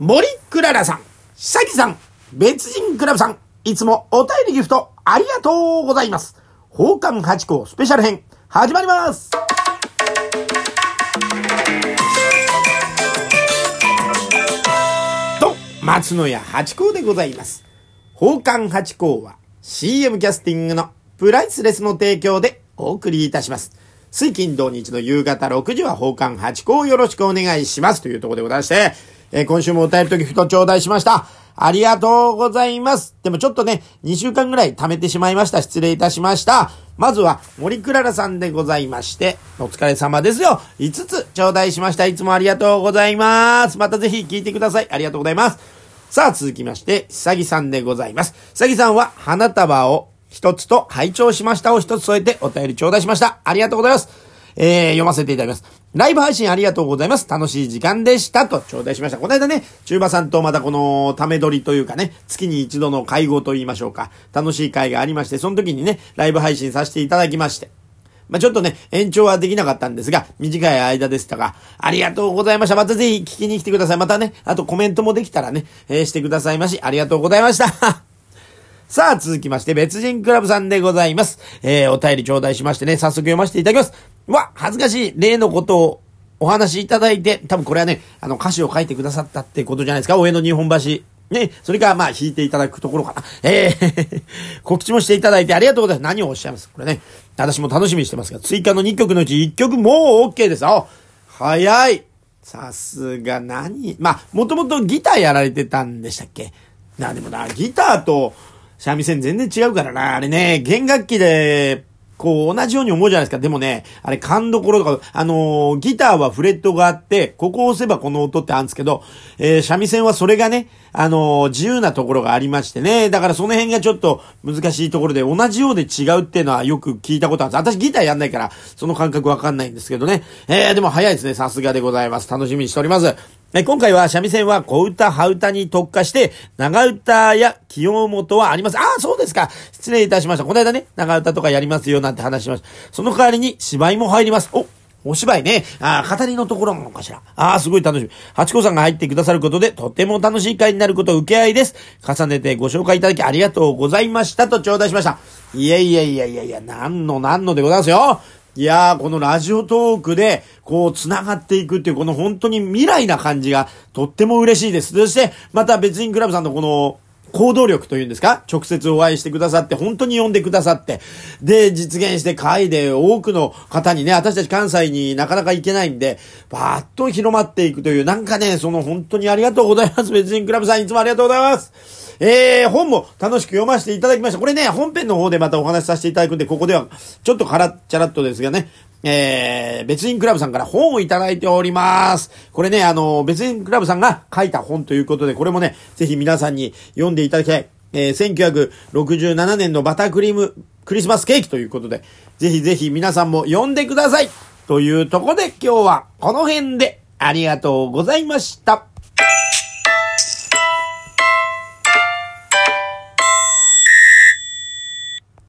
森クララさん、久木さん、別人クラブさん、いつもお便りギフトありがとうございます。宝冠八甲スペシャル編、始まりますと、松野屋八甲でございます。宝冠八甲は CM キャスティングのプライスレスの提供でお送りいたします。水金土日の夕方6時は宝冠八甲よろしくお願いしますというところでございまして、えー今週もお便りとギフト頂戴しました。ありがとうございます。でもちょっとね、2週間ぐらい貯めてしまいました。失礼いたしました。まずは、森クララさんでございまして、お疲れ様ですよ。5つ頂戴しました。いつもありがとうございます。またぜひ聞いてください。ありがとうございます。さあ、続きまして、久木さんでございます。久木さんは、花束を一つと、拝聴しましたを一つ添えてお便り頂戴しました。ありがとうございます。えー、読ませていただきます。ライブ配信ありがとうございます。楽しい時間でした。と頂戴しました。この間ね、中馬さんとまたこの、ため撮りというかね、月に一度の会合と言いましょうか。楽しい会がありまして、その時にね、ライブ配信させていただきまして。まあ、ちょっとね、延長はできなかったんですが、短い間でしたが、ありがとうございました。またぜひ聞きに来てください。またね、あとコメントもできたらね、えーしてくださいまし。ありがとうございました。さあ、続きまして、別人クラブさんでございます。えー、お便り頂戴しましてね、早速読ませていただきます。うわ、恥ずかしい、例のことをお話しいただいて、多分これはね、あの、歌詞を書いてくださったってことじゃないですか、上野日本橋。ね、それからまあ弾いていただくところかな。えー、告知もしていただいてありがとうございます。何をおっしゃいます？これね、私も楽しみにしてますが、追加の2曲のうち1曲もう OK です。あ、早い。さすが何？まあ、もともとギターやられてたんでしたっけ？な、でもな、ギターと三味線全然違うからな。あれね、弦楽器で、こう、同じように思うじゃないですか。でもね、あれ、勘どころとか、あのーギターはフレットがあって、ここを押せばこの音ってあるんですけど、えー三味線はそれがね、あのー自由なところがありましてね。だからその辺がちょっと難しいところで、同じようで違うっていうのはよく聞いたことあるんです。私ギターやんないから、その感覚わかんないんですけどね。えー、でも早いですね。さすがでございます。楽しみにしております。今回は三味線は小歌、羽歌に特化して、長歌や清元はあります。ああ、そうですか。失礼いたしました。この間ね、長歌とかやりますよなんて話しました。その代わりに芝居も入ります。おお芝居ね。ああ、語りのところなのかしら。ああ、すごい楽しみ。八子さんが入ってくださることで、とても楽しい会になることを受け合いです。重ねてご紹介いただきありがとうございましたと頂戴しました。いやいやいやいやいや、なんのなんのでございますよ。いやー、このラジオトークで、こう、繋がっていくっていう、この本当に未来な感じが、とっても嬉しいです。そして、また別人クラブさんのこの、行動力というんですか？直接お会いしてくださって、本当に呼んでくださって、で、実現して会で多くの方にね、私たち関西になかなか行けないんで、バーッと広まっていくという、なんかね、その本当にありがとうございます。別人クラブさんいつもありがとうございます。えー、本も楽しく読ませていただきました。これね、本編の方でまたお話しさせていただくんで、ここでは、ちょっとからっちゃらっとですがね、えー、別人クラブさんから本をいただいております。これね、あの、別人クラブさんが書いた本ということで、これもね、ぜひ皆さんに読んでいただきたい。えー、1967年のバタークリームクリスマスケーキということで、ぜひぜひ皆さんも読んでください。というとこで今日はこの辺でありがとうございました。